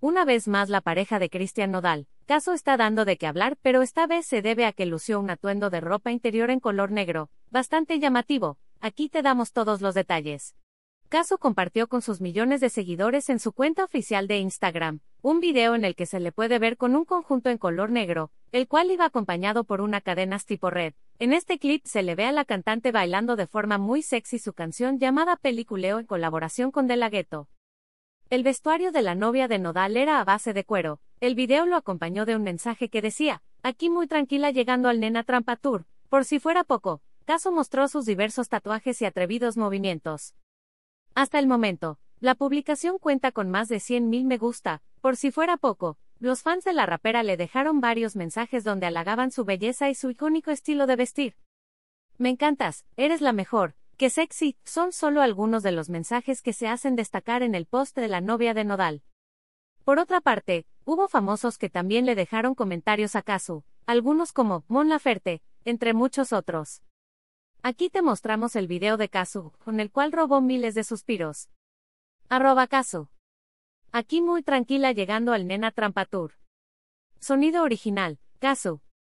Una vez más la pareja de Cristian Nodal, Caso está dando de qué hablar, pero esta vez se debe a que lució un atuendo de ropa interior en color negro, bastante llamativo. Aquí te damos todos los detalles. Caso compartió con sus millones de seguidores en su cuenta oficial de Instagram, un video en el que se le puede ver con un conjunto en color negro, el cual iba acompañado por una cadenas tipo red. En este clip se le ve a la cantante bailando de forma muy sexy su canción llamada Peliculeo en colaboración con De La Ghetto. El vestuario de la novia de Nodal era a base de cuero. El video lo acompañó de un mensaje que decía, aquí muy tranquila llegando al Nena Trampa Tour. Por si fuera poco, Caso mostró sus diversos tatuajes y atrevidos movimientos. Hasta el momento, la publicación cuenta con más de 100.000 me gusta, por si fuera poco, los fans de la rapera le dejaron varios mensajes donde halagaban su belleza y su icónico estilo de vestir. Me encantas, eres la mejor, que sexy, son solo algunos de los mensajes que se hacen destacar en el post de la novia de Nodal. Por otra parte, hubo famosos que también le dejaron comentarios a Casu, algunos como Mon Laferte, entre muchos otros. Aquí te mostramos el video de Casu, con el cual robó miles de suspiros. Arroba Casu. Aquí muy tranquila llegando al Nena Trampa Tour. Sonido original, Casu.